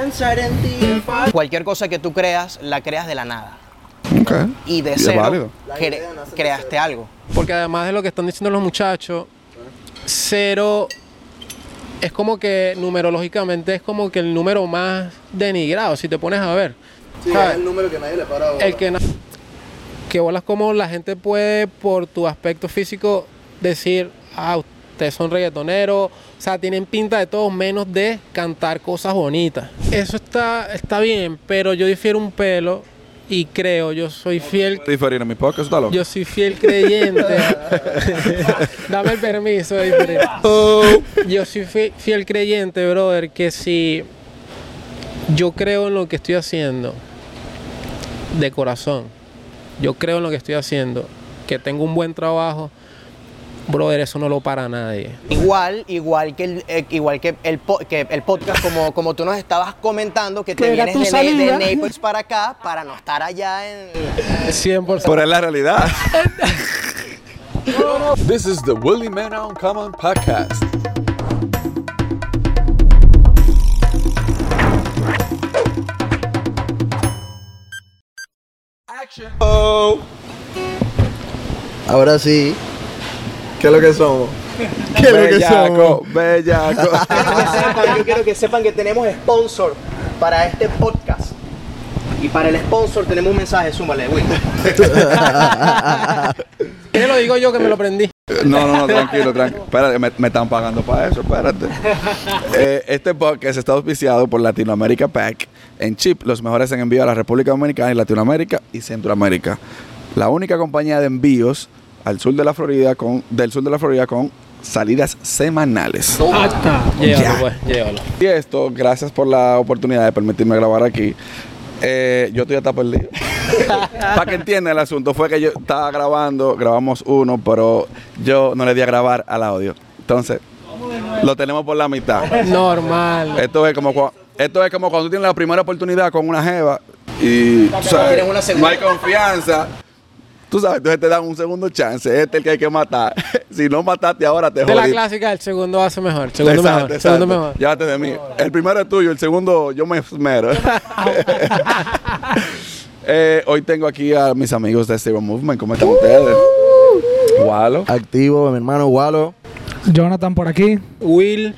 pensar en ti. Cualquier cosa que tú creas, la creas de la nada. Ok. Y de es cero, cre- creaste algo. Porque además de lo que están diciendo los muchachos, cero es como que numerológicamente es como que el número más denigrado, si te pones a ver. ¿sabes? número que nadie le para El que, que bolas como la gente puede por tu aspecto físico decir, ah, ustedes son reggaetoneros, o sea, tienen pinta de todo menos de cantar cosas bonitas. Eso está, está bien, pero yo difiero un pelo y creo, yo soy fiel Diferir en mi podcast, está loco. yo soy fiel creyente. Dame el permiso de diferir. Yo soy fi- fiel creyente, brother, que si yo creo en lo que estoy haciendo, de corazón, yo creo en lo que estoy haciendo, que tengo un buen trabajo, brother, eso no lo para nadie. Igual, igual que el, eh, igual que el, po- que el podcast, como, como tú nos estabas comentando, que te vienes tu de, de Naples para acá para no estar allá en... 100%. Pero es la realidad. This is the Willie Man Uncommon podcast. Ahora sí. ¿Qué es lo que somos? ¿Qué es lo que somos? Bellaco, yo quiero que sepan que tenemos sponsor para este podcast. Y para el sponsor tenemos un mensaje, súmale, Will. ¿Qué lo digo yo que me lo aprendí? No, no, no, tranquilo, tranquilo. Espérate, me, me están pagando para eso, espérate. Eh, este podcast está auspiciado por Latinoamérica Pack en chip, los mejores en envío a la República Dominicana y Latinoamérica y Centroamérica. La única compañía de envíos al sur de la Florida con, del sur de la Florida con salidas semanales. Llévalo, pues, llévalo. Y esto, gracias por la oportunidad de permitirme grabar aquí. Eh, yo estoy hasta perdido. Para que entiendan el asunto, fue que yo estaba grabando, grabamos uno, pero yo no le di a grabar al audio. Entonces, lo tenemos por la mitad. Normal. Esto es como, cua- esto es como cuando tú tienes la primera oportunidad con una jeva y segunda. no hay confianza. Tú sabes, entonces te dan un segundo chance. Este es el que hay que matar. si no mataste ahora, te De la jodiste. clásica, el segundo hace mejor. el Segundo Exacto, mejor. el exacto. Segundo mejor. Llévate de mí. El primero es tuyo, el segundo yo me esmero. Eh, hoy tengo aquí a mis amigos de Zero Movement. ¿Cómo están ustedes? Walo. Activo, mi hermano Walo. Jonathan por aquí. Will.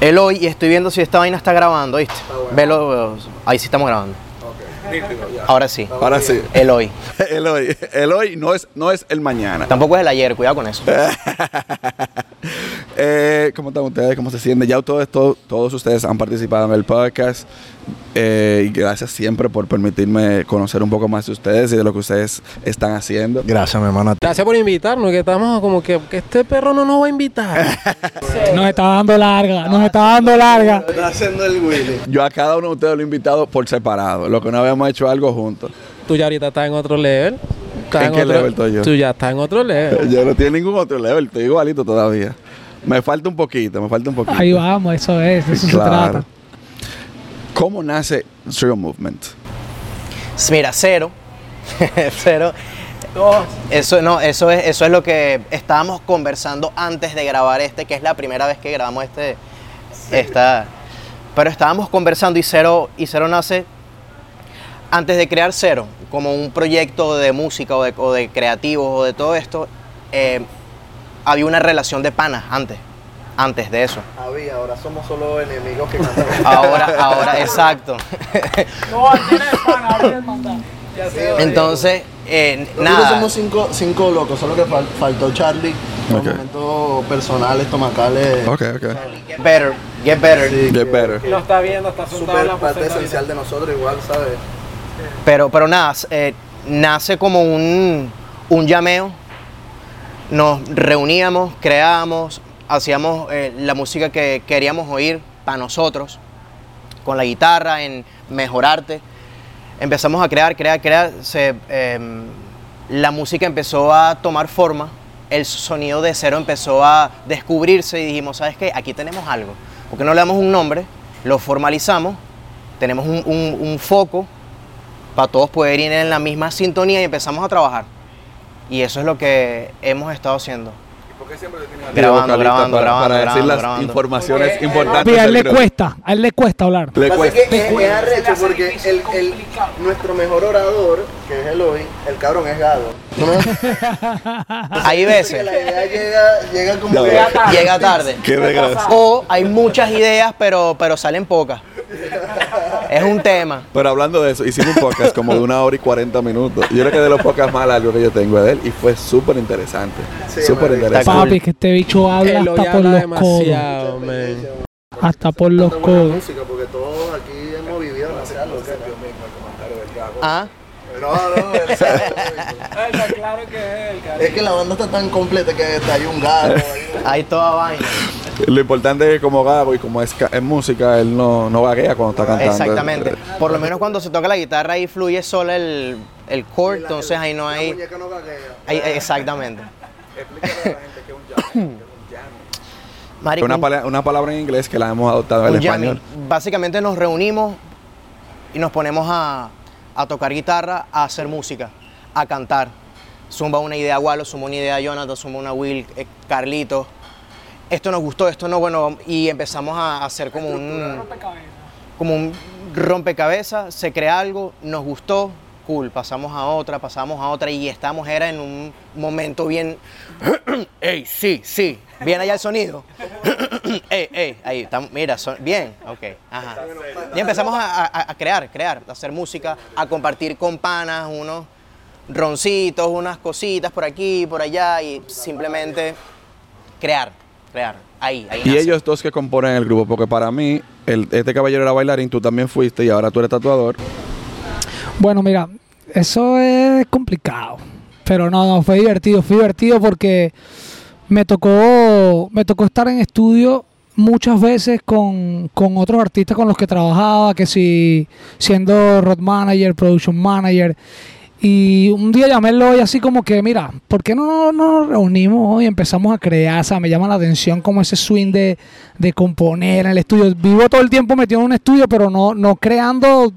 Eloy, y estoy viendo si esta vaina está grabando, ¿viste? Velo, ahí sí estamos grabando. Ahora sí. Ahora sí. Eloy. El hoy. El hoy no es, no es el mañana. Tampoco es el ayer, cuidado con eso. Eh, ¿Cómo están ustedes? ¿Cómo se sienten? Ya todos, todos, todos ustedes han participado en el podcast. Eh, y gracias siempre por permitirme conocer un poco más de ustedes y de lo que ustedes están haciendo. Gracias, mi hermano. Gracias por invitarnos, que estamos como que, que este perro no nos va a invitar. Nos está dando larga, nos está dando larga. Está haciendo el Willy. Yo a cada uno de ustedes lo he invitado por separado, lo que no habíamos hecho algo juntos. Tú ya ahorita estás en otro level. ¿En qué otro, level estoy yo? Tú ya estás en otro level. Yo no tengo ningún otro level, estoy igualito todavía. Me falta un poquito, me falta un poquito. Ahí vamos, eso es, de eso se Claro. trata. ¿Cómo nace Zero Movement? Mira, cero. cero. Eso no, eso es, eso es lo que estábamos conversando antes de grabar este, que es la primera vez que grabamos este. Esta. Pero estábamos conversando y cero, y cero nace antes de crear cero, como un proyecto de música o de, o de creativos o de todo esto, eh, había una relación de panas antes, antes de eso. Había, ahora somos solo enemigos que cantan. Ahora, ahora, exacto. Entonces, eh, Nosotros nada. somos cinco, cinco locos, solo que fal- faltó Charlie. Por Ok. momentos personales, estomacales. Ok, ok. Get better, get better. Sí, Get que better. Lo está viendo, está Súper parte esencial de nosotros, igual, ¿sabes? Pero, pero nada, eh, nace como un, un llameo. Nos reuníamos, creábamos, hacíamos eh, la música que queríamos oír para nosotros, con la guitarra, en mejorarte. Empezamos a crear, crear, crear. Em, la música empezó a tomar forma, el sonido de cero empezó a descubrirse y dijimos, ¿sabes qué? Aquí tenemos algo. ¿Por qué no le damos un nombre? Lo formalizamos, tenemos un- un foco para todos poder ir en la misma sintonía y empezamos a trabajar. Y eso es lo que hemos estado haciendo. Grabando, vocalista grabando, para, grabando, para decir grabando, las grabando. informaciones Porque, importantes. A él le cuesta, a él le cuesta hablar. Le Pasa cuesta. que es, es arrecho porque el, el, nuestro mejor orador, que es Eloy, el cabrón es Gado. ¿No? Hay Que veces, la idea llega, llega como no. llega tarde. Qué. O hay muchas ideas, pero, pero salen pocas. Es un tema. Pero hablando de eso, hicimos un podcast como de una hora y 40 minutos. Yo creo que de los podcasts más largos que yo tengo de él y fue súper interesante. Súper interesante. Papi, que este bicho habla hasta por los codos. Hasta por los codos. música porque todos aquí hemos vivido. Ah, No, no, Es que la banda está tan completa que hasta hay un gato. hay toda vaina. Lo importante es que como Gago y como es, ca- es música, él no, no vaguea cuando está cantando. Exactamente. Por lo menos cuando se toca la guitarra ahí fluye solo el, el chord, entonces ahí no La hay... muñeca no gaguea. ahí- exactamente. Marico, Una, un- pala- una palabra en inglés que la hemos adoptado jamming. español. Básicamente nos reunimos y nos ponemos a, a tocar guitarra, a hacer música, a cantar. Zumba una idea a Wallo, zumba una idea a Jonathan, zumba una Will, eh, Carlito. Esto nos gustó, esto no, bueno, y empezamos a hacer como un, como un rompecabezas, se crea algo, nos gustó, cool, pasamos a otra, pasamos a otra y estamos, era en un momento bien, ey, sí, sí, bien allá el sonido, ey, ey, ahí, estamos, mira, son- bien, ok, ajá. Y empezamos a, a- a crear, crear, a hacer música, a compartir con panas, unos roncitos, unas cositas por aquí, por allá y simplemente crear, crear, ahí, ahí Y nace. ellos dos que componen el grupo, porque para mí, el, este caballero era bailarín, tú también fuiste y ahora tú eres tatuador. Bueno, mira, eso es complicado. Pero no, no, fue divertido. Fue divertido porque me tocó, me tocó estar en estudio muchas veces con, con otros artistas con los que trabajaba, que si siendo road manager, production manager. Y un día llamé a Eloy así como que, mira, ¿por qué no, no nos reunimos y empezamos a crear? O sea, me llama la atención como ese swing de, de componer en el estudio. Vivo todo el tiempo metido en un estudio, pero no, no creando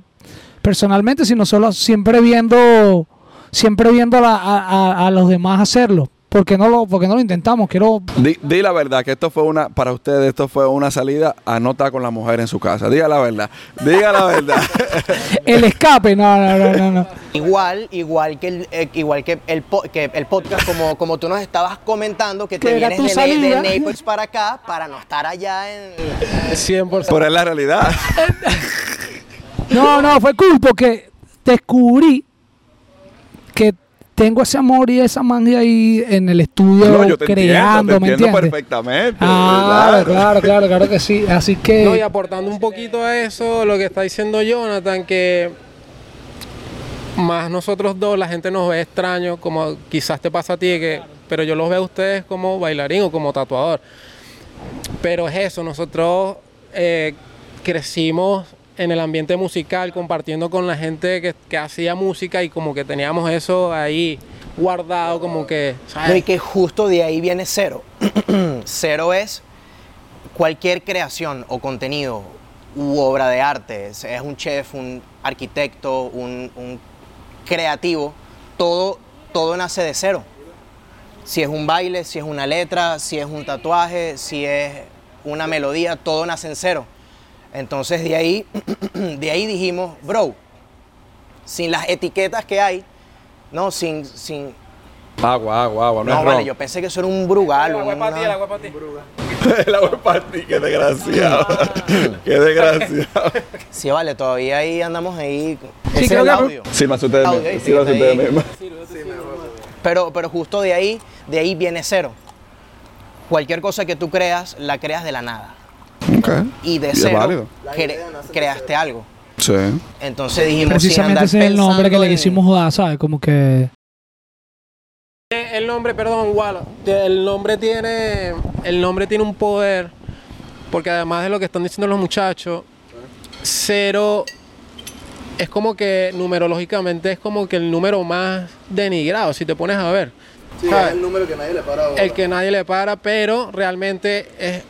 personalmente, sino solo siempre viendo, siempre viendo a- a- a los demás hacerlo. ¿Por qué no lo, por qué no lo intentamos? Quiero Di, di la verdad, que esto fue una, para ustedes, esto fue una salida a no estar con la mujer en su casa. Diga la verdad, diga la verdad. el escape, no, no, no, no, no. Igual, igual que el, eh, igual que el, que el podcast, como, como tú nos estabas comentando, que te vienes tu de, salida. de Naples para acá para no estar allá en... 100%. Pero es la realidad. No, no, fue cool porque descubrí que tengo ese amor y esa magia ahí en el estudio No, yo te creando, entiendo, te ¿me entiendo entiendes? perfectamente. Ah, claro, claro, claro que sí. Así que No, y aportando un poquito a eso, lo que está diciendo Jonathan, que más nosotros dos, la gente nos ve extraño, como quizás te pasa a ti, que, pero yo los veo a ustedes como bailarín o como tatuador. Pero es eso, nosotros eh, crecimos en el ambiente musical, compartiendo con la gente que, que hacía música y como que teníamos eso ahí guardado, como que, ¿sabes? Y que justo de ahí viene cero. cero es cualquier creación o contenido u obra de arte. Es un chef, un arquitecto, un, un creativo. Todo, todo nace de cero. Si es un baile, si es una letra, si es un tatuaje, si es una melodía, todo nace en cero. Entonces de ahí, de ahí dijimos, bro, sin las etiquetas que hay, no, sin, sin, Agua, agua, agua. No, no, es vale, yo pensé que eso era un brugal. El agua una- para ti, el agua es para ti. El agua es para ti, qué desgraciado. qué desgraciado. Sí, vale, todavía ahí andamos ahí. Sí, Ese es creo el que- audio. Sírvanse ustedes Audio, Sírvanse fíjate ustedes mismos. Pero, pero justo de ahí, de ahí viene cero. Cualquier cosa que tú creas, la creas de la nada. Y de cero, válido. cre- creaste algo. Sí. Entonces dijimos, precisamente ese es el nombre que le quisimos dar, ¿sabes? Como que El nombre, perdón, Walo. El nombre tiene, el nombre tiene un poder, porque además de lo que están diciendo los muchachos, cero es como que numerológicamente es como que el número más denigrado, si te pones a ver. Sí, ¿sabes? es el número que nadie le para bola. El que nadie le para, pero realmente es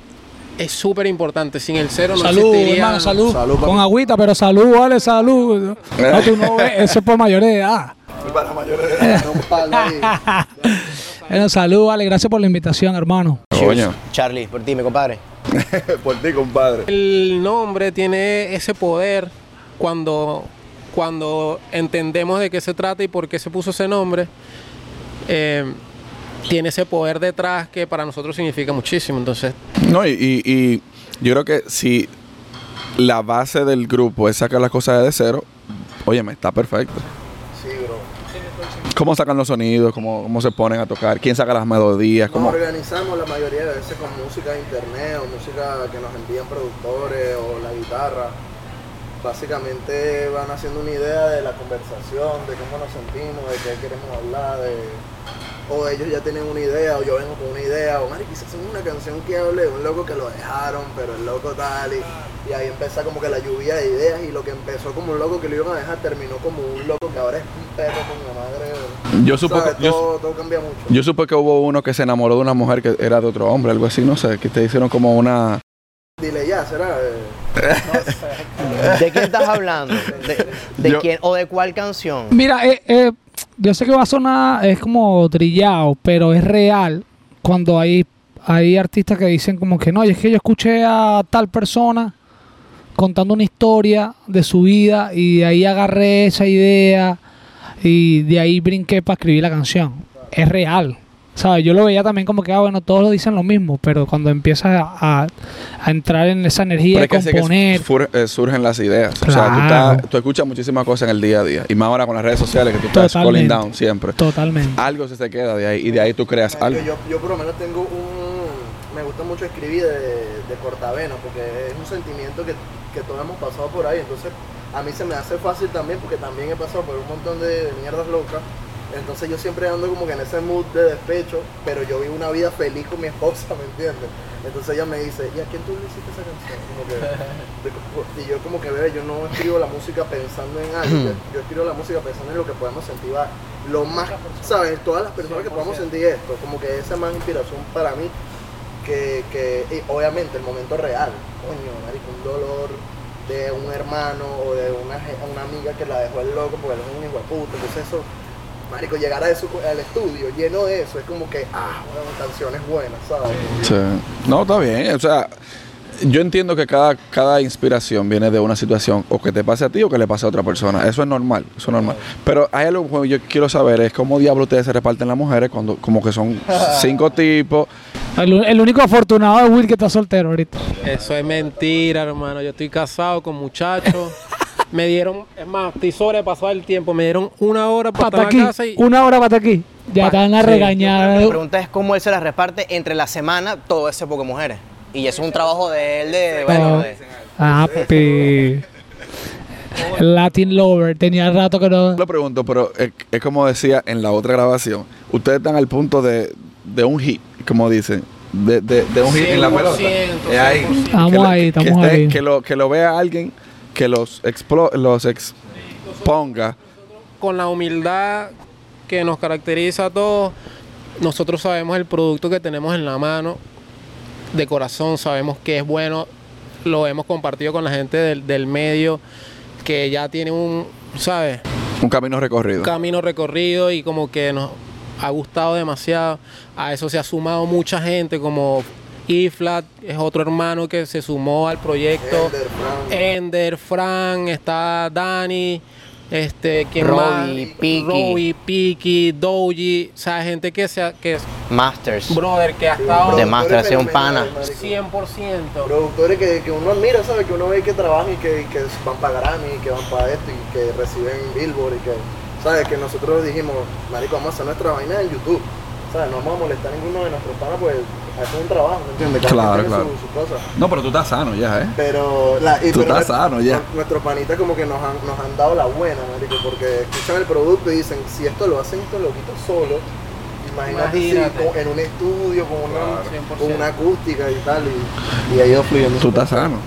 es súper importante. Sin el cero no salud, existiría. hermano, salud. Salud. Con agüita, pero salud, vale, salud. No, tú no ves, eso es por mayores de edad. Bueno, salud, vale, gracias por la invitación, hermano. Coño. Charlie, por ti, mi compadre. Por ti, compadre. El nombre tiene ese poder cuando, cuando entendemos de qué se trata y por qué se puso ese nombre. eh, tiene ese poder detrás que para nosotros significa muchísimo. Entonces, No, y, y- y yo creo que si la base del grupo es sacar las cosas de cero, óyeme, está perfecto. Sí, bro. ¿Cómo sacan los sonidos? ¿Cómo, cómo se ponen a tocar? ¿Quién saca las melodías? Nos ¿Cómo? organizamos la mayoría de veces con música de internet o música que nos envían productores o la guitarra. Básicamente van haciendo una idea de la conversación, de cómo nos sentimos, de qué queremos hablar, de... o ellos ya tienen una idea, o yo vengo con una idea, o Mari, quizás hacemos una canción que hable de un loco que lo dejaron, pero el loco tal, y, y ahí empieza como que la lluvia de ideas, y lo que empezó como un loco que lo iban a dejar terminó como un loco que ahora es un perro con la madre. Yo supe, ¿Sabes? que, yo, todo, todo cambia mucho. yo supe que hubo uno que se enamoró de una mujer que era de otro hombre, algo así, no sé, que te hicieron como una... Dile ya, será. eh, ¿De quién estás hablando? ¿De, de Yo- quién o de cuál canción? Mira, eh, eh, yo sé que va a sonar, es como trillado, pero es real cuando hay, hay artistas que dicen como que no, es que yo escuché a tal persona contando una historia de su vida y de ahí agarré esa idea y de ahí brinqué para escribir la canción. Es real. ¿Sabes? Yo lo veía también como que, ah, bueno, todos lo dicen lo mismo, pero cuando empiezas a, a- a entrar en esa energía Pero de que que componer, fur- eh, surgen las ideas. O sea, tú, Claro. estás- tú escuchas muchísimas cosas en el día a día. Y más ahora con las redes sociales que tú estás Totalmente. scrolling down siempre. totalmente. Algo se te queda de ahí y de ahí tú creas algo. Yo, yo por lo menos tengo un... Me gusta mucho escribir de, de cortavena porque es un sentimiento que, que todos hemos pasado por ahí. Entonces a mí se me hace fácil también porque también he pasado por un montón de mierdas locas. Entonces yo siempre ando como que en ese mood de despecho, pero yo vivo una vida feliz con mi esposa, ¿me entiendes? Entonces ella me dice, ¿y a quién tú le hiciste esa canción? Como que- de- y yo como que, bebé, yo no escribo la música pensando en algo, yo, escribo la música pensando en lo que podemos sentir, va, lo más, ¿sabes? Todas las personas que podamos sentir esto, como que esa es más inspiración para mí que, que y obviamente el momento real, coño, marico, un dolor de un hermano o de una, una amiga que la dejó el loco porque él es un hijo de puta, entonces eso, marico, llegar a eso, al estudio lleno de eso, es como que, ah, bueno, canciones buenas, ¿sabes? Sí. No, está bien. O sea, yo entiendo que cada, cada inspiración viene de una situación o que te pase a ti o que le pase a otra persona. Eso es normal, eso es normal. Pero hay algo que yo quiero saber es cómo diablo ustedes se reparten las mujeres cuando como que son cinco tipos. El, el único afortunado es Will que está soltero ahorita. eso es mentira, hermano. Yo estoy casado con muchachos. me dieron, es más, estoy sobrepasado el tiempo. Me dieron una hora para estar aquí, en la casa y una hora para aquí. Ya Pa- te van a sí. La pregunta es cómo él se las reparte entre la semana todo ese poco de mujeres. Y eso es un trabajo de él de, bueno, de- Ah, pi. Latin Lover, tenía rato que no. Lo pregunto, pero es, es como decía en la otra grabación. Ustedes están al punto de, de un hit, como dicen. De, de, de un hit en la 100%, pelota. Es ahí. 100%. Estamos Que lo- ahí, que estamos esté- ahí. Que lo, que lo vea alguien que los, explo- los exponga. con la humildad que nos caracteriza a todos, nosotros sabemos el producto que tenemos en la mano, de corazón, sabemos que es bueno, lo hemos compartido con la gente del, del medio, que ya tiene un, ¿sabes? Un camino recorrido. Un camino recorrido y como que nos ha gustado demasiado. A eso se ha sumado mucha gente como Iflat, es otro hermano que se sumó al proyecto. Ender, Fran. Está Dani, este, ¿quién Robbie, más? Piki. Robbie, Piki, Doji, o sea, gente que sea, que es Masters. brother, que ha estado De Productores Master, ha sido un pana. marico. 100%. Productores que, que uno admira, ¿sabes? Que uno ve que trabajan y que, que van para Grammy, que van para esto y que reciben Billboard y que, ¿sabes? Que nosotros dijimos, marico, vamos a hacer nuestra vaina en YouTube. ¿Sabes? No vamos a molestar a ninguno de nuestros panas, pues hacer un trabajo, ¿me entiendes? Cada Claro, tiene claro. Su, su cosa. No, pero tú estás sano ya, ¿eh? Pero, la, y Tú pero estás nuestro- sano ya. nu- Nuestros panitas como que nos han, nos han dado la buena, marico, porque escuchan el producto y dicen, si esto lo hacen estos loquitos solo, imagínate, si Imagínate. en un estudio, con una, con una acústica y tal, y, y ha ido fluyendo. Tú estás sano.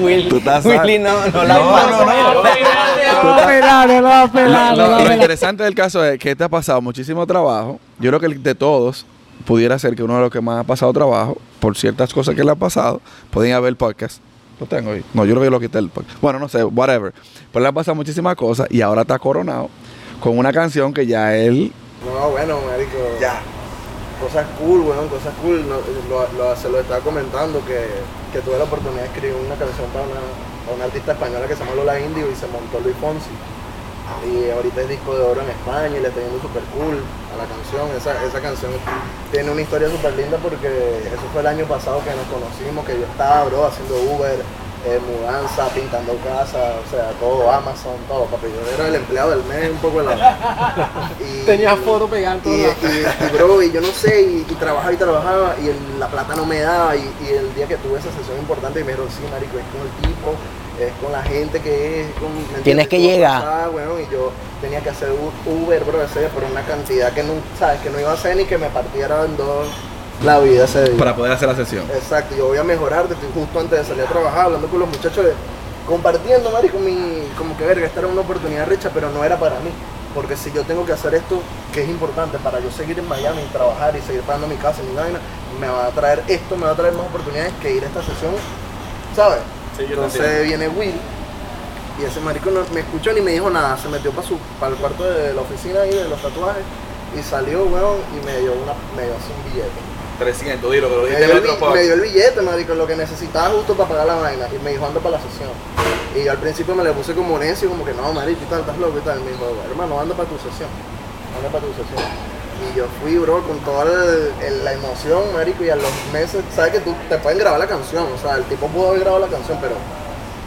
Will- Tú estás Willy no, no la No, no, no. No va a pelar, no va a pelar, no Lo, va a lo interesante del caso es que te ha pasado muchísimo trabajo. Yo creo que el de todos pudiera ser que uno de los que más ha pasado trabajo, por ciertas cosas que le ha pasado, podían haber podcast. Lo tengo ahí. No, yo creo que lo quité el podcast. Bueno, no sé, whatever. Pero le ha pasado muchísimas cosas y ahora está coronado con una canción que ya él No, bueno, marico. Ya. Cosas cool, weón, cosas cool. Se lo estaba comentando que, que tuve la oportunidad de escribir una canción para una, para una artista española que se llama Lola Indio y se montó Luis Fonsi. Y ahorita es disco de oro en España y le está yendo súper cool a la canción. Esa, esa canción tiene una historia súper linda porque eso fue el año pasado que nos conocimos, que yo estaba, bro, haciendo Uber, eh, mudanza, pintando casa, o sea, todo, Amazon, todo, papi. Yo era el empleado del mes, un poco la... Y, Tenía foto todos y, y- y, bro, y yo no sé, y, y trabajaba y trabajaba, y el- la plata no me daba, y, y el día que tuve esa sesión importante, y me dijeron, sí, marico, es con el tipo, es con la gente que es, con... Tienes que llegar. weón, y yo tenía que hacer Uber, bro, ese por una cantidad que no, sabes, que no iba a ser ni que me partiera en dos la vida ese día. Para poder hacer la sesión. Exacto, yo voy a mejorar, estoy justo antes de salir a trabajar, hablando con los muchachos, de- compartiendo, marico, mi, como que verga, esta era una oportunidad rica, pero no era para mí. Porque si yo tengo que hacer esto, que es importante para yo seguir en Miami y trabajar y seguir pagando mi casa y mi vaina, me va a traer esto, me va a traer más oportunidades que ir a esta sesión, ¿sabes? Sí, yo Entonces viene Will y ese marico no me escuchó ni me dijo nada, se metió para para el cuarto de la oficina ahí de los tatuajes y salió, weón, y me dio una, me dio así un billete. 300, dilo, que lo Me dio, el, me dio el billete, marico, lo que necesitaba justo para pagar la vaina. Y me dijo, anda para la sesión. Y yo al principio me le puse como necio, como que no, marico, y tal, estás loco y tal. Y me dijo, hermano, anda para tu sesión. Anda para tu sesión. Y yo fui, bro, con toda el- el- la emoción, marico, y a los meses, sabes que tú te pueden grabar la canción. O sea, el tipo pudo haber grabado la canción, pero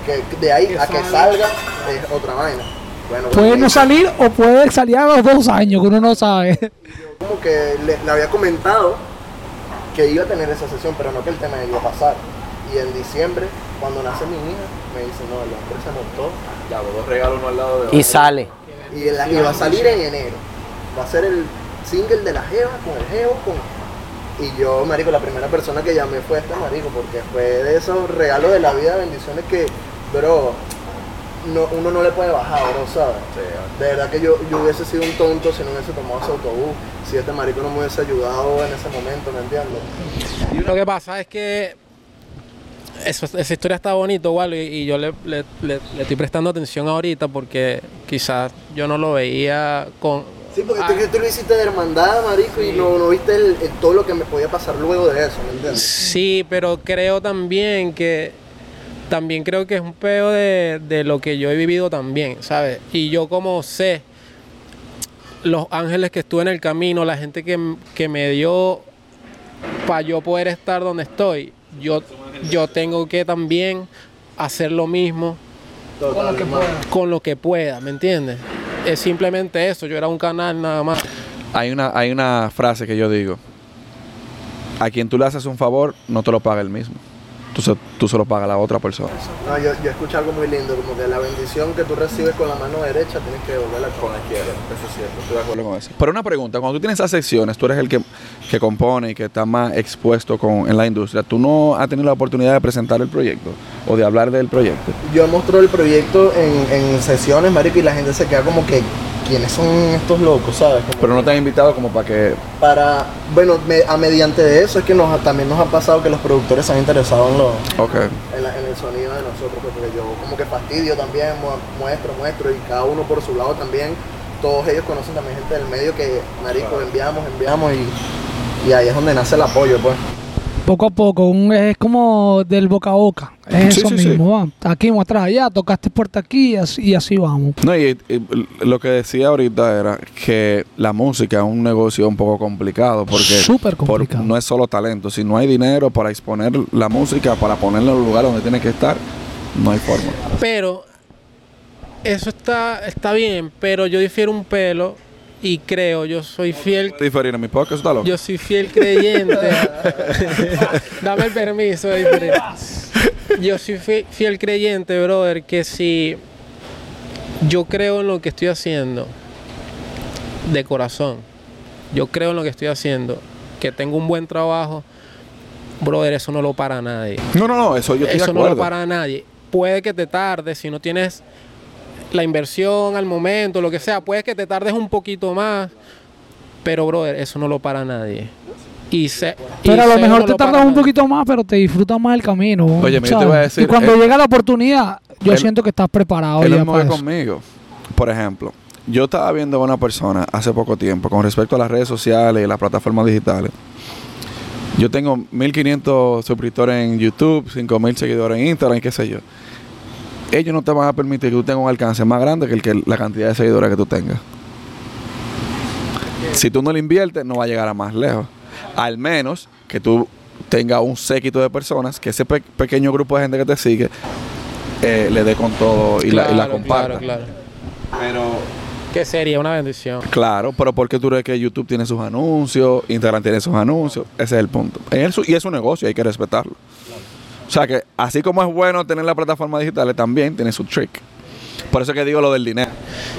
que de ahí Que a que salga. salga es otra vaina. Bueno, Puede bueno, no salir o puede salir a los dos años, que uno no sabe. como que le, le había comentado que iba a tener esa sesión, pero no que el tema iba a pasar. Y en diciembre, cuando nace mi hija, me dice, no, el hombre se montó Ya, dos regalos uno al lado de otro. Y sale. y va a salir en enero. Va a ser el single de la Jeva con el Jevo con... Y yo, marico, la primera persona que llamé fue este marico, porque fue de esos regalos de la vida, bendiciones que, bro, no, uno no le puede bajar, bro, ¿sabes? De verdad que yo, yo hubiese sido un tonto si no hubiese tomado ese autobús, si este marico no me hubiese ayudado en ese momento, ¿me entiendes? Lo que pasa es que eso- esa historia está bonito, igual, y, y yo le, le- le- le estoy prestando atención ahorita porque quizás yo no lo veía con... Sí, porque Ah, tú, tú lo hiciste de hermandad, marico, y no, no viste el- el- todo lo que me podía pasar luego de eso, ¿me entiendes? Sí, pero creo también que también creo que es un peo de, de lo que yo he vivido también, ¿sabes? Y yo como sé los ángeles que estuve en el camino, la gente que, que me dio para yo poder estar donde estoy, yo, yo tengo que también hacer lo mismo Con lo que con lo que pueda, ¿me entiendes? Es simplemente eso, yo era un canal nada más. Hay una, hay una frase que yo digo. A quien tú le haces un favor, no te lo paga el mismo. Tú se, tú se lo paga a la otra persona. No, yo, yo escuché algo muy lindo, como que la bendición que tú recibes con la mano derecha tienes que devolverla con la izquierda. Eso es cierto, estoy de acuerdo con eso. Pero una pregunta, cuando tú tienes esas secciones, tú eres el que, que compone y que está más expuesto con, en la industria, ¿tú no has tenido la oportunidad de presentar el proyecto o de hablar del proyecto? Yo mostró el proyecto en, en sesiones, marico, y la gente se queda como que, ¿quiénes son estos locos, sabes? Como Pero no te han invitado como para que... para, bueno, me- a mediante de eso es que nos, también nos ha pasado que los productores se han interesado en, lo- Ok. en, la- en el sonido de nosotros, pues, porque yo como que fastidio también, mu- muestro, muestro, y cada uno por su lado también, todos ellos conocen también gente del medio que, marico, enviamos, enviamos, y, y ahí es donde nace el apoyo, pues. Poco a poco, un- es como del boca a boca. Es Sí, eso sí, sí. mismo, va. Aquí muestras allá, tocaste puerta aquí y así, y así vamos. No, y, y lo que decía ahorita era que la música es un negocio un poco complicado porque Súper por- complicado. no es solo talento. Si no hay dinero para exponer la música, para ponerla en el lugar donde tiene que estar, no hay forma. Pero eso está, está bien, pero yo difiero un pelo y creo, yo soy fiel, Diferir en mi podcast, está loco. yo soy fiel creyente. Dame el permiso de diferir. Yo soy fi- fiel creyente, brother, que si yo creo en lo que estoy haciendo de corazón, yo creo en lo que estoy haciendo, que tengo un buen trabajo, brother, eso no lo para nadie. No, no, no, eso yo estoy Eso de no lo acuerdo. para nadie. Puede que te tardes si no tienes la inversión al momento, lo que sea. Puede que te tardes un poquito más. Pero, brother, eso no lo para nadie. Y se, y Pero a lo mejor no te lo tardas un nadie. poquito más, pero te disfrutas más el camino. Oye, mira, yo te voy a decir, y cuando llega la oportunidad, yo el- siento que estás preparado lo ya conmigo. Por ejemplo, yo estaba viendo a una persona hace poco tiempo con respecto a las redes sociales y las plataformas digitales. Yo tengo 1500 suscriptores en YouTube, 5000 seguidores en Instagram y qué sé yo. Ellos no te van a permitir que tú tengas un alcance más grande que, el que la cantidad de seguidores que tú tengas. Si tú no le inviertes, no va a llegar a más lejos. Al menos que tú tengas un séquito de personas, que ese pe- pequeño grupo de gente que te sigue eh, le dé con todo y, la, y la comparta. Claro, claro. Pero Que sería una bendición. Claro, pero porque tú crees que YouTube tiene sus anuncios, Instagram tiene sus anuncios, ese es el punto. Y es un negocio, hay que respetarlo. O sea que así como es bueno tener las plataformas digitales, también tiene su trick. Por eso que digo lo del dinero.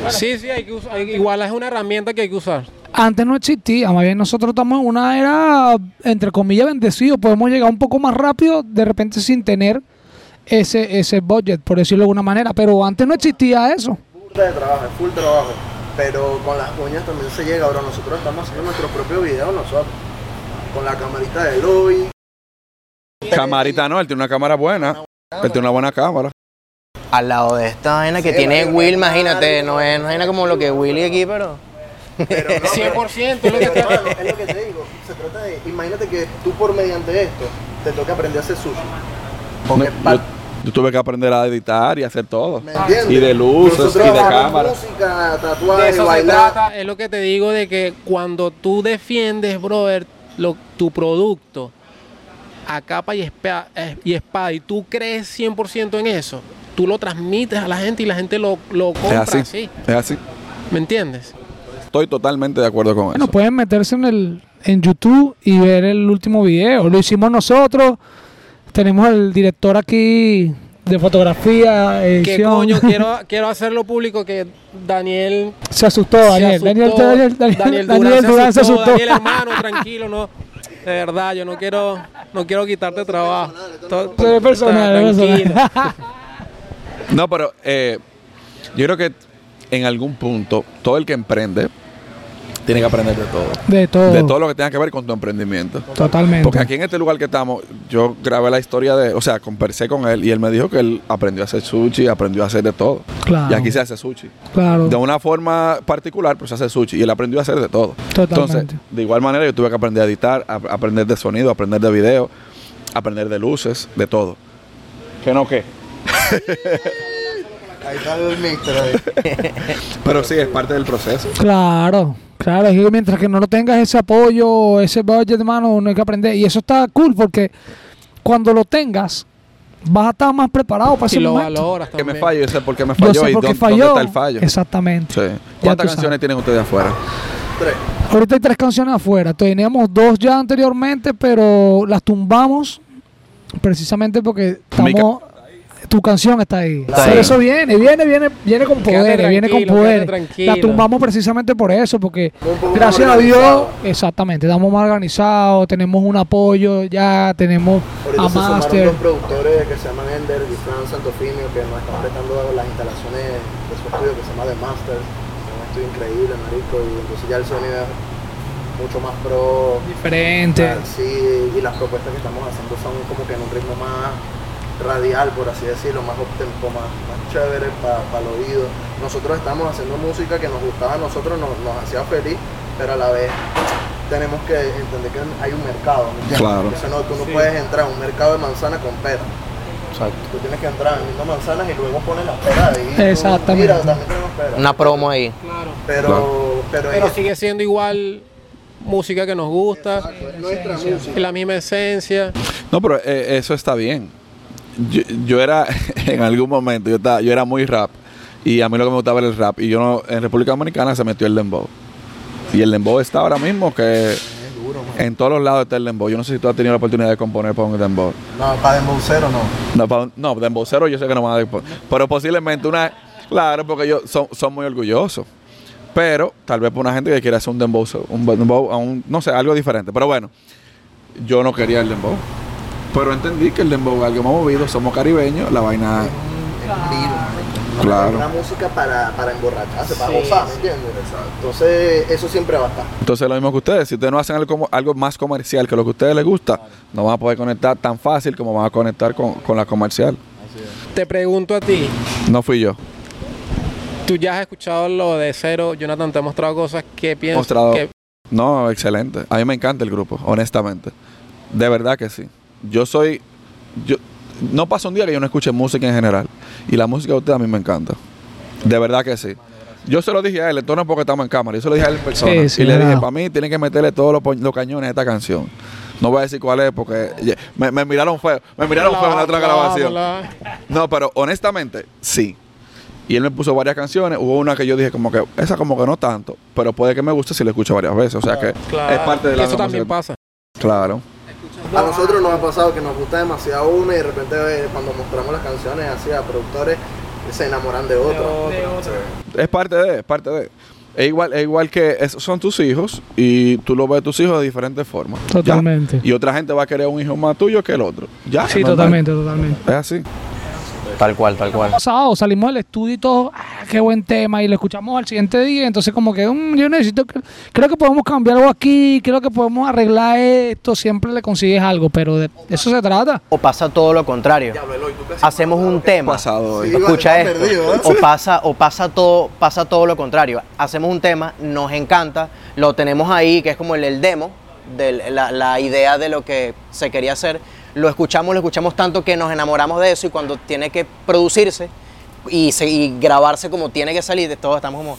Sí, sí, hay que usar, hay- igual es una herramienta que hay que usar. Antes no existía, más bien nosotros estamos en una era, entre comillas, bendecido. Podemos llegar un poco más rápido, de repente sin tener ese, ese budget, por decirlo de alguna manera. Pero antes no existía eso. Burda de trabajo, es full trabajo. Pero con las uñas también se llega, bro. Nosotros estamos haciendo nuestro propio video nosotros. Con la camarita de Eloy. Camarita no, él tiene una cámara buena. Él tiene una buena cámara. Al lado de esta vaina que Sí, tiene Will, imagínate, no es, no es vaina como lo que Willy aquí, pero... Pero no, 100% pero- es lo que te- pero, hermano, es lo que te digo. Se trata de, imagínate que tú por mediante esto te toca aprender a hacer sushi. Porque No, yo, yo tuve que aprender a editar y hacer todo. ¿me entiendes? Y de luces, Nosotros y de cámara. música, De eso se bailar. trata, es lo que te digo de que cuando tú defiendes, brother, lo- tu producto a capa y espada, eh, y espada y tú crees 100% en eso, tú lo transmites a la gente y la gente lo, lo Es compra así. así. Es así. ¿Me entiendes? Estoy totalmente de acuerdo con Bueno, eso. pueden meterse en el en YouTube y ver el último video. Lo hicimos nosotros. Tenemos el director aquí de fotografía, ¿Qué edición. coño? Quiero, quiero hacerlo público que Daniel Se asustó, se Daniel. asustó. Daniel, Daniel, Daniel, Daniel Daniel Durán se asustó. Daniel, hermano, tranquilo, no. De verdad, yo no quiero, no quiero quitarte trabajo. To- Eso es personal, es tranquilo. personal. No, pero eh, yo creo que en algún punto todo el que emprende tiene que aprender de todo. De todo. De todo lo que tenga que ver con tu emprendimiento. Totalmente. Porque aquí en este lugar que estamos, yo grabé la historia de, o sea, conversé con él y él me dijo que él aprendió a hacer sushi, aprendió a hacer de todo. Claro. Y aquí se hace sushi. Claro. De una forma particular, pues se hace sushi y él aprendió a hacer de todo. Totalmente. Entonces, de igual manera yo tuve que aprender a editar, a- aprender de sonido, aprender de video, aprender de luces, de todo. ¿Qué no qué? Ahí está el. Pero sí, es parte del proceso. Claro, claro, es que mientras que no lo tengas ese apoyo, ese budget, hermano, no hay que aprender. Y eso está cool porque cuando lo tengas, vas a estar más preparado para ese lo momento. valoras Que me fallo, yo sé por qué me Yo falló sé y dónde, falló. dónde está el fallo. Exactamente. Sí. ¿Cuántas canciones sabes. tienen ustedes afuera? Tres. Ahorita hay tres canciones afuera. Teníamos dos ya anteriormente, pero las tumbamos precisamente porque estamos... Tu canción está ahí. Está Pero ahí. eso viene, viene, viene, viene con poder, viene con poder. La tumbamos precisamente por eso, porque gracias a Dios, exactamente, estamos más organizados, tenemos un apoyo ya, tenemos a Master. dos productores que se llaman Ender y Fran Santofimio que nos están prestando las instalaciones de su estudio que se llama The Masters. Es un estudio increíble, marico, y entonces ya el sonido es mucho más pro. Diferente. Ah, Sí, y las propuestas que estamos haciendo son como que en un ritmo más radial, por así decirlo, más uptempo, más, más chévere para el oído. Nosotros estamos haciendo música que nos gustaba a nosotros, nos, nos hacía feliz, pero a la vez tenemos que entender que hay un mercado. Claro. Entonces, no, tú no puedes entrar a un mercado de manzana con pera. Exacto. Tú tienes que entrar vendiendo manzanas y luego pones las peras ahí. Tú, Exactamente. Mira, también tenemos peras. Una promo ahí. Claro. Pero, pero, Pero sigue siendo igual música que nos gusta, es nuestra música. la misma esencia. No, pero eh, eso está bien. Yo, yo era, en algún momento, yo, estaba, yo era muy rap. Y a mí lo que me gustaba era el rap. Y yo no, en República Dominicana se metió el dembow. Y el dembow está ahora mismo que en todos los lados está el dembow. Yo no sé si tú has tenido la oportunidad de componer para un dembow. No, para dembocero no. No, para no, dembowcero yo sé que no van a Pero posiblemente una... Claro, porque ellos son, son muy orgullosos. Pero tal vez para una gente que quiere hacer un dembow, un dembow, un- no sé, algo diferente. Pero bueno, yo no quería el dembow. Pero entendí que el dembow es algo más movido, somos caribeños, la vaina... Claro. Una música para, para emborracharse, para Sí, gozar, ¿me entiendes? Entonces, eso siempre va a estar. Entonces lo mismo que ustedes, si ustedes no hacen algo, como- algo más comercial que lo que a ustedes les gusta, no van a poder conectar tan fácil como van a conectar con, con la comercial. Te pregunto a ti, No fui yo. Tú ya has escuchado lo de cero, Jonathan te ha mostrado cosas que piensas Mostrado. que No, excelente. A mí me encanta el grupo, honestamente. De verdad que sí. Yo soy. Yo, no pasa un día que yo no escuche música en general. Y la música de ustedes a mí me encanta. De verdad que sí. Yo se lo dije a él, esto no es porque estamos en cámara, yo se lo dije a él en persona. Sí, sí, y le dije, para mí tienen que meterle todos los, cañones a esta canción. No voy a decir cuál es porque me, me miraron feo. Me miraron feo en la otra grabación. No, pero honestamente, sí. Y él me puso varias canciones. Hubo una que yo dije como que, esa como que no tanto, pero puede que me guste si la escucho varias veces. O sea que Claro, es parte de la eso también música. pasa. Claro. A nosotros nos ha pasado que nos gusta demasiado una y de repente eh, cuando mostramos las canciones así a productores se enamoran de otro. Es parte de, es parte de. Es igual, es igual que es- son tus hijos y tú lo ves a tus hijos de diferentes formas. ¿ya? Totalmente. Y otra gente va a querer un hijo más tuyo que el otro. Ya. Sí, totalmente, totalmente. Es así. Tal cual, tal cual. pasado, salimos del estudio y todo, ah, qué buen tema, y lo escuchamos al siguiente día, entonces como que "Mm, yo necesito, que- creo que podemos cambiar algo aquí, creo que podemos arreglar esto, siempre le consigues algo, pero de eso se trata. O pasa todo lo contrario. Hacemos un tema. Pasado hoy. Sí, Escucha esto. perdido, ¿eh? O pasa, o pasa todo, pasa todo lo contrario. Hacemos un tema, nos encanta, lo tenemos ahí, que es como el, el demo, de la, la idea de lo que se quería hacer. Lo escuchamos, lo escuchamos tanto que nos enamoramos de eso y cuando tiene que producirse y, se- y grabarse como tiene que salir, todos estamos como,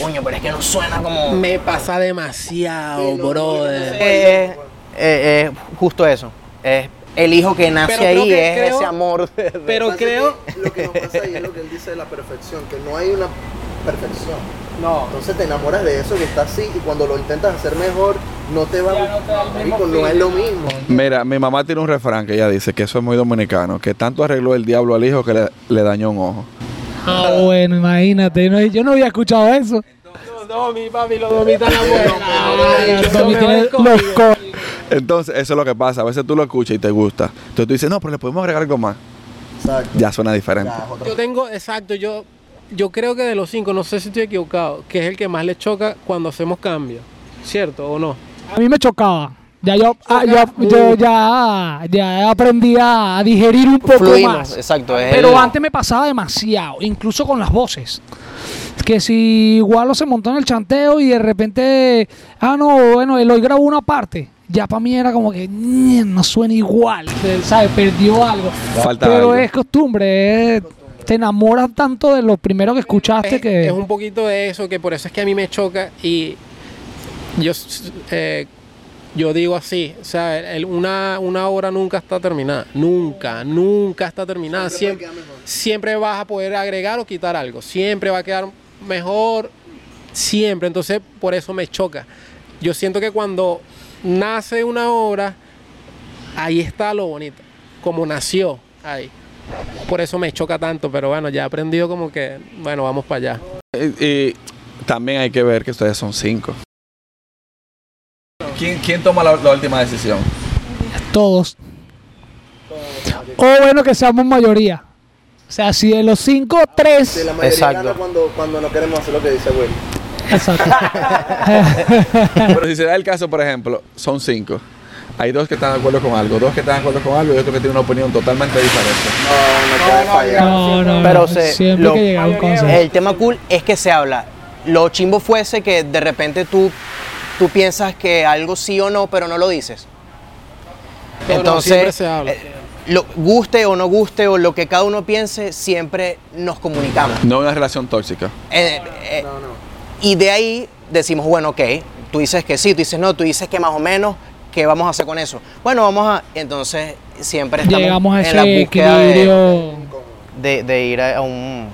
coño, pero es que no suena como. Me pasa demasiado, brother. Eh, eh, eh, justo eso. Es el hijo que nace Pero ahí, que es creo- ese amor. de- de- Pero creo... que Lo que nos pasa ahí es lo que él dice de la perfección, que no hay una perfección. No. Entonces te enamoras de eso que está así y cuando lo intentas hacer mejor no te va Marico, no es lo mismo. Mira, mi mamá tiene un refrán que ella dice que eso es muy dominicano, que tanto arregló el diablo al hijo que le, le dañó un ojo. Ah, bueno, imagínate, no- yo no había escuchado eso. No, mi papi, los co- Entonces, eso es lo que pasa. A veces tú lo escuchas y te gusta. Entonces tú dices, no, pero le podemos agregar algo más. Exacto. Ya suena diferente. Ya, Yo tengo, exacto, yo, yo creo que de los cinco, no sé si estoy equivocado, que es el que más le choca cuando hacemos cambios, ¿cierto o no? A mí me chocaba. Ya yo, ah, yo, yo ya, ya aprendí a digerir un poco Fluimos, más. exacto. es Pero el- antes me pasaba demasiado, incluso con las voces. Que si igual se montó en el chanteo y de repente, ah, no, bueno, él hoy grabó una parte. Ya para mí era como que "Ñe, no suena igual, ¿sabes? Perdió algo. Falta Pero algo. es costumbre, es- te enamoras tanto de lo primero que escuchaste Es, que. es un poquito de eso, que por eso es que a mí me choca y yo, eh, yo digo así, o sea, el- una, una obra nunca está terminada, nunca, nunca está terminada. Siempre, siempre vas a poder agregar o quitar algo, siempre va a quedar mejor, siempre. Entonces, por eso me choca. Yo siento que cuando nace una obra, ahí está lo bonito, como nació ahí. Por eso me choca tanto, pero bueno, ya he aprendido como que, bueno, vamos para allá. Y, y también hay que ver que ustedes son cinco. ¿Quién, quién toma la, la última decisión? Todos. O bueno, que seamos mayoría. O sea, si de los cinco, Sí, tres. la mayoría Exacto. gana cuando, cuando no queremos hacer lo que dice Will. Exacto. Pero si se da el caso, por ejemplo, son cinco. Hay dos que están de acuerdo con algo, dos que están de acuerdo con algo y otro que tiene una opinión totalmente diferente. No, no puede fallar. No, no, Pero no. se- siempre lo- hay que a un consenso. El tema cool es que se habla. Lo chimbo fuese que de repente tú, tú piensas que algo sí o no, pero no lo dices. Pero no, siempre se habla. eh, lo, guste o no guste o lo que cada uno piense, siempre nos comunicamos. No una relación tóxica. Eh, eh, No, no. y de ahí decimos, bueno, ok, tú dices que sí, tú dices no, tú dices que más o menos, ¿qué vamos a hacer con eso? Bueno, vamos a... Entonces siempre estamos Llegamos a en la búsqueda de, equilibrio. de- de ir a, un...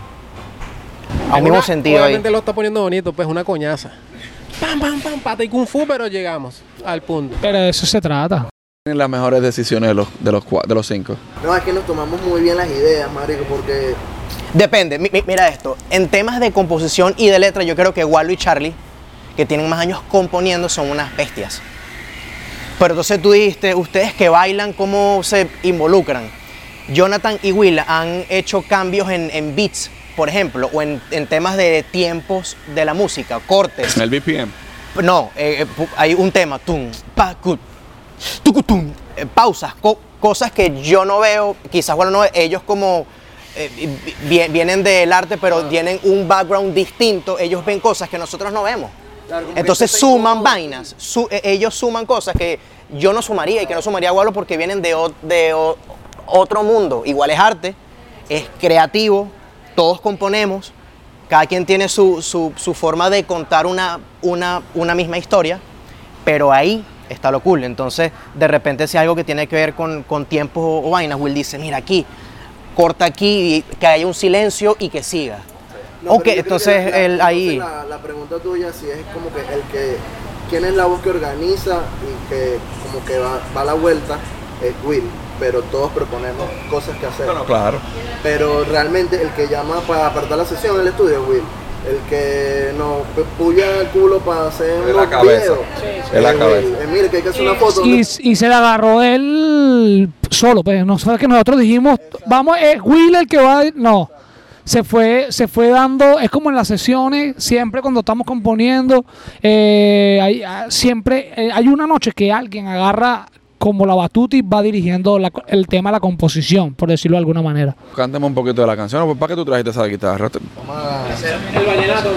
A Es un mismo una- sentido ahí. Obviamente lo está poniendo bonito, pues una coñaza. Pam, pam, pam, pata y kung fu, pero llegamos al punto. Pero de eso se trata. Tienen las mejores decisiones de los, de los, cua- de los cinco. No, es que nos tomamos muy bien las ideas, marico, porque Depende, mi- mi- mira esto, en temas de composición y de letra yo creo que Wallo y Charlie, que tienen más años componiendo, son unas bestias. Pero entonces tú dijiste, ustedes que bailan, ¿cómo se involucran? Jonathan y Will han hecho cambios en, en beats, por ejemplo, o en, en temas de tiempos de la música, cortes. En el BPM. No, eh, eh, hay un tema, tum, pa, cut, tucutum, eh, pausas, co- cosas que yo no veo, quizás bueno, no, ellos como eh, vi- vi- vienen del arte, pero tienen un background distinto, ellos ven cosas que nosotros no vemos. Entonces suman vainas, su- eh, ellos suman cosas que yo no sumaría y que no sumaría Gualo porque vienen de, o- de o- otro mundo. Igual es arte, es creativo, todos componemos, cada quien tiene su, su- su forma de contar una, una, una misma historia, pero ahí está lo cool. Entonces, de repente, si algo que tiene que ver con, con tiempos o, o vainas, Will dice, mira aquí, corta aquí, y que haya un silencio y que siga. No, ok, entonces la- él ahí... entonces La, la pregunta tuya si es como que el que quién es la voz que organiza y que como que va, va a la vuelta es Will, pero todos proponemos cosas que hacer. Bueno, claro. Pero realmente el que llama para apartar la sesión en el estudio es Will. El que nos pu- puya el culo para hacer Es la cabeza. videos. Es la Will. cabeza. Eh, mire que hay que hacer una foto. Y, donde- y se la agarró él solo, pues no fue que nosotros dijimos, vamos, es Will el que va, a- no. Se fue, se fue dando, es como en las sesiones, siempre cuando estamos componiendo, eh, hay, ah, siempre eh, hay una noche que alguien agarra como la batuta y va dirigiendo la el tema de la composición, por decirlo de alguna manera. Cántame un poquito de la canción. ¿Para qué tú trajiste esa guitarra? El vallenato.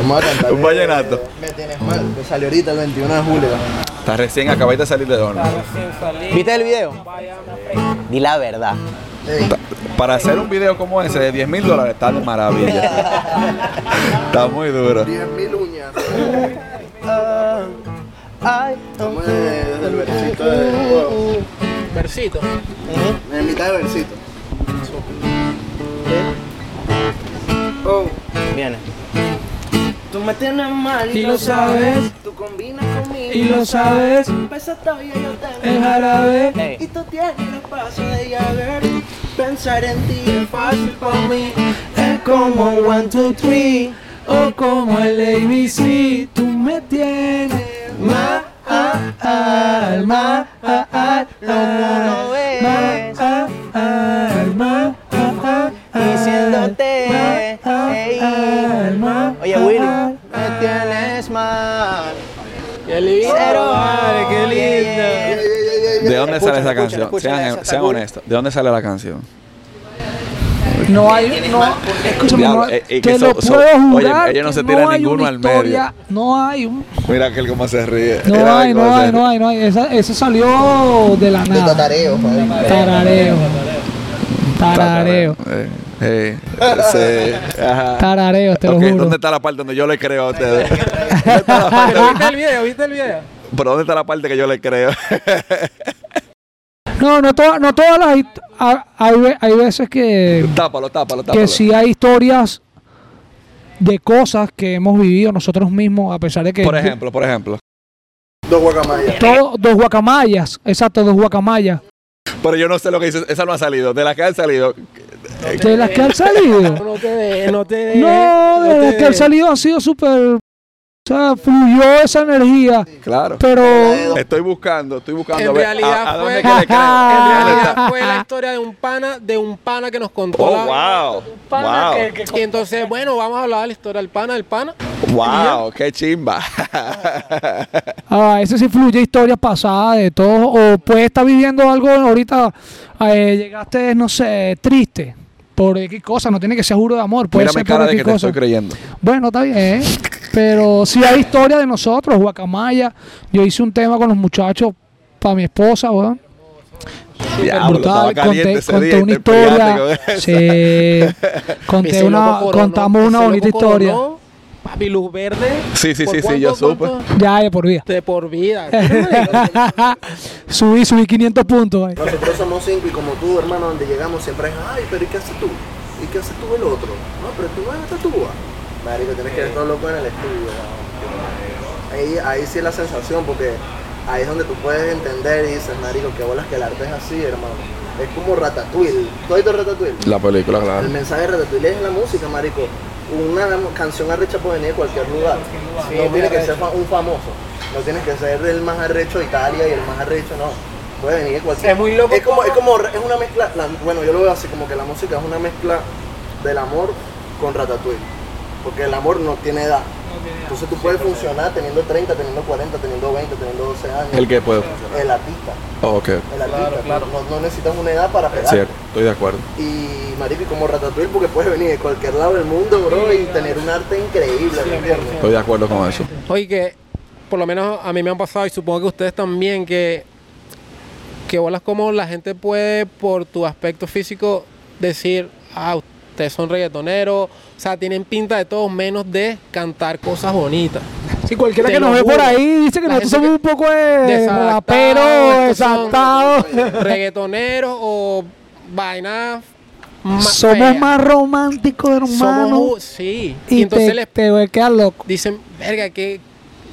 Vamos a cantar. Un vallenato. Me tienes mal. Que salió ahorita el 21 de julio. Estás recién, acabáis de salir de horno. ¿Viste el video? Di la verdad. Para hacer un video como ese de 10 mil dólares está de maravilla. está muy duro. 10.000 uñas. Vamos de- desde el versito de. Versito. En mitad de versito. Oh. Viene. Tú me tienes mal Y lo sabes. Tú combinas conmigo. Y lo sabes. Beso todavía yo tengo. El jarabe. Ey. Y tú tienes el espacio de llaver. Pensar en ti es fácil para mí. Es como one, two, three. O como el ABC, tú me tienes mal, mal, mal, ¿Cómo lo ves? Dónde Escucha, sale esa escucha, canción? escucha, sean esa sean honestos. ¿De dónde sale la canción? No hay, no, escúchame, Diablo, no, eh, eh, te so- lo so- puedo oye, ellos no se tiran hay ninguno al medio. No hay, un- Mira aquel cómo se ríe. no Mira hay, no hay, no hay, no hay. Esa, eso salió de la De nada. tatareo, Fabi. Tarareo. Tarareo. Eh, eh, sí, ajá. Tarareo, te lo Ok, juro. ¿Dónde está la parte donde yo le creo a ustedes? ¿Dónde está la parte- Pero viste el video, viste el video. ¿Pero dónde está la parte que yo le creo? No, no, todas no todas las. Hay, hay veces que. tápalo, tápalo, tápalo. que sí hay historias de cosas que hemos vivido nosotros mismos, a pesar de que. Por ejemplo, por ejemplo. Dos guacamayas. todo- dos guacamayas, exacto, dos guacamayas. Pero yo no sé lo que dice. Esa no ha salido. De las que han salido. De las que han salido. No te de, no te de. No, de las que han salido han sido súper. O sea, fluyó esa energía. Claro. Pero. Estoy buscando, estoy buscando. En a ver, realidad a, a dónde fue- que le creo. En ¿Dónde realidad está? fue la historia de un pana, de un pana que nos contó. Oh, la- wow. Wow. Y entonces, bueno, vamos a hablar de la historia del pana, del pana. Wow, qué chimba. Ah, ese sí fluye historias pasadas de todo. O puede estar viviendo algo ahorita. eh, llegaste, no sé, triste. Por X cosa, no tiene que ser juro de amor. Puede ser cara por de que te cosa. estoy creyendo. Bueno, está bien. Pero sí hay historia de nosotros, Guacamaya. Yo hice un tema con los muchachos para mi esposa, weón. Diablo, brutal. Conté, ese conté día, una historia. con. Sí. Conté una, contamos una bonita loco historia. coronó, Papi, luz verde. Sí, sí, ¿Por sí, sí, yo supe. Ya, de por vida. De por vida. subí, subí 500 puntos. ahí. Nosotros somos cinco y como tú, hermano, donde llegamos siempre es, ay, pero ¿y qué haces tú? ¿Y qué haces tú el otro? No, pero tú no eres tatúa. Marico, tienes que ver todo loco en el estudio. Ahí, ahí sí es la sensación, porque ahí es donde tú puedes entender y dices, marico, qué bolas que el arte es así, hermano. Es como Ratatouille. ¿Tú has visto Ratatouille? La película, El claro. mensaje de Ratatouille es la música, marico. Una canción arrecha puede venir de cualquier lugar. no tiene que ser un famoso. No tienes que ser el más arrecho de Italia y el más arrecho, no. Puede venir de cualquier Es muy loco Es como, es como, es una mezcla, la- bueno, yo lo veo así, como que la música es una mezcla del amor con Ratatouille. Porque el amor no tiene edad. Entonces tú puedes funcionar teniendo 30, teniendo 40, teniendo 20, teniendo 12 años. ¿El que puede funcionar? El artista. Oh, ok. El artista. No, no necesitas una edad para pegar. Cierto, estoy de acuerdo. Y marico, y como Ratatouille, porque puedes venir de cualquier lado del mundo, bro, y tener un arte increíble, ¿me entiendes? Estoy de acuerdo con eso. Oye, que por lo menos a mí me han pasado y supongo que ustedes también, que, que bolas como la gente puede por tu aspecto físico decir, ah, ustedes son reggaetoneros, sea, tienen pinta de todo menos de cantar cosas bonitas. Si cualquiera Te que nos ve por ahí dice que La nosotros somos un poco de raperos, exaltados. Reggaetoneros o vainas Somos más románticos, hermano. Somos, sí. y Y entonces te, les te voy a quedar loco. dicen, verga, que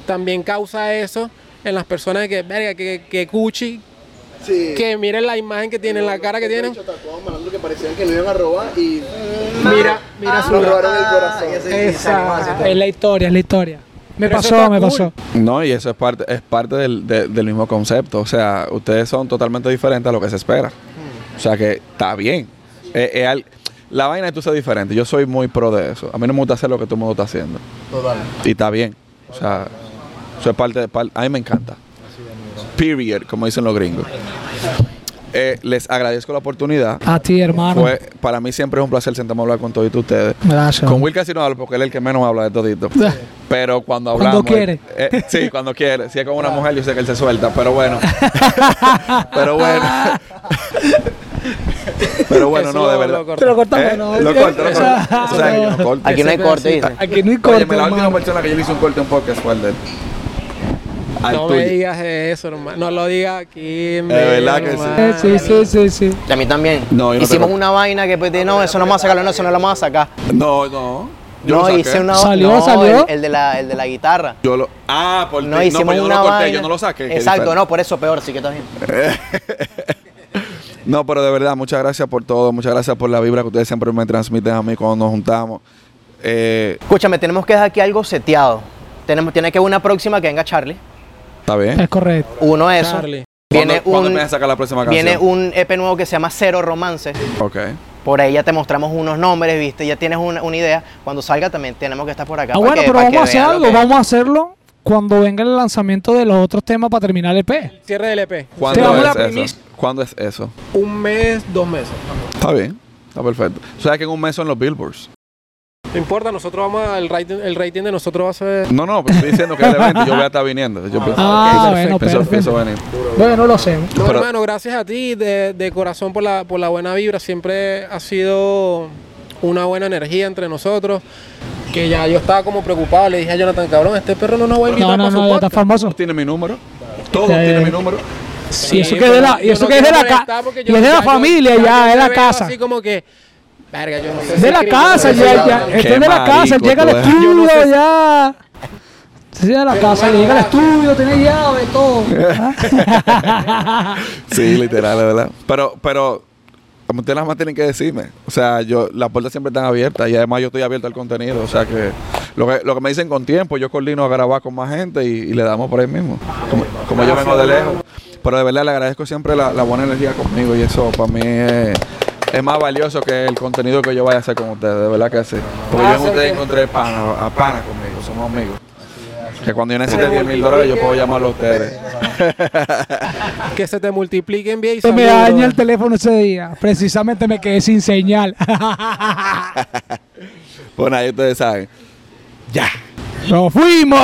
también causa eso en las personas que, verga, que, que Gucci, Sí. que miren la imagen que tienen, la cara que tienen. Muchos tatuados malandros que parecían que lo iban a robar y Mira, mira su nos robaron el corazón. Esa. Es la historia, es la historia. Me Pero pasó, me cool. pasó. No, y eso es parte, es parte del, de- del mismo concepto. O sea, ustedes son totalmente diferentes a lo que se espera. O sea que está bien. Eh, eh, al- la vaina es tú ser diferente. Yo soy muy pro de eso. A mí no me gusta hacer lo que todo el mundo está haciendo. Total. Y está bien. O sea, eso es parte de. par- A mí me encanta. Period, como dicen los gringos. Eh, les agradezco la oportunidad. A ti, hermano. Fue, para mí siempre es un placer sentarme a hablar con todos ustedes. Gracias. Con Will casi no hablo porque él es el que menos habla de todito. Pero cuando Cuando hablamos. quiere. eh, sí, cuando quiere. Si es con una mujer, yo sé que él se suelta. Pero bueno. pero bueno. pero bueno, no, de verdad. lo corto. Te lo cortamos, ¿Eh? ¿no? Lo corto, lo corto. O sea, que yo no corto. Aquí no hay corte. Aquí no hay corte, la última persona que yo le hice un corte un podcast fue el de él. Al No tuyo. me digas eso, hermano. No lo digas aquí. en verdad que sí. Sí, sí, sí, sí. Y a mí también. No, yo Hicimos una vaina que pues, de, no, eso no vamos a sacarlo, no, eso no lo vamos a sacar. No, no. Yo no, hice una ¿Salió, no, salió? El, el de la, el de la guitarra. Yo lo. Ah, por No, ti. hicimos no, pero yo una no lo corté, vaina. yo no lo saqué. Exacto, no, por eso peor, sí que está bien. No, pero de verdad, muchas gracias por todo. Muchas gracias por la vibra que ustedes siempre me transmiten a mí cuando nos juntamos. Eh, Escúchame, tenemos que dejar aquí algo seteado. Tenemos, tiene que haber una próxima que venga Charlie. ¿Está bien? Es correcto. Uno de eso. Charlie. Viene ¿Cuándo, ¿cuándo un, a sacar la próxima canción? viene un EP nuevo que se llama Cero Romance. Ok. Por ahí ya te mostramos unos nombres, viste, ya tienes una, una idea. Cuando salga también tenemos que estar por acá. Ah, bueno, que- pero vamos a hacer algo. que- Vamos a hacerlo cuando venga el lanzamiento de los otros temas para terminar el EP. Cierre del EP. ¿Cuándo es la eso? ¿Cuándo es eso? Un mes, dos meses. Está bien. Está perfecto. O sea que en un mes son los billboards. No importa, nosotros vamos a, el rating, el rating de nosotros va a ser. No, no, pero estoy diciendo que y yo voy a estar viniendo. Yo pienso, Ah, ok, bueno, pienso- perfecto. pienso venir. Bueno, lo hacemos. No, Pero- hermano, gracias a ti de, de corazón por la, por la buena vibra. Siempre ha sido una buena energía entre nosotros. Que ya yo estaba como preocupado. Le dije a Jonathan, cabrón, este perro no nos va a invitar No, no, para su no, está famoso. ¿Tiene mi número? Todos Eh, tienen mi número. Sí, y eso que es de la, y eso no que es de la Y es de la familia, ya te la casa. Así como que, verga, yo no sé. Es si de la casa, sé ya, ya. de la casa, llega al estudio ya. Sí, de la casa, llega al estudio, tiene llave, todo. Sí, literal, de verdad. Pero, pero, ustedes nada más tienen que decirme. O sea, yo, las puertas siempre están abiertas y además yo estoy abierto al contenido. O sea que lo que, lo que me dicen con tiempo, yo coordino a grabar con más gente y, y le damos por ahí mismo. Como, como yo vengo de lejos. Pero de verdad le agradezco siempre la, la buena energía conmigo y eso para mí es, es más valioso que el contenido que yo vaya a hacer con ustedes. De verdad que sí. Porque yo en ustedes encontré pana, a pana conmigo, somos amigos. Que cuando yo necesite 10 mil dólares yo puedo llamarlo a ustedes. Que se te multipliquen bien y Se me daña el teléfono ese día. Precisamente me quedé sin señal. Bueno, ahí ustedes saben. Ya. ¡Nos fuimos!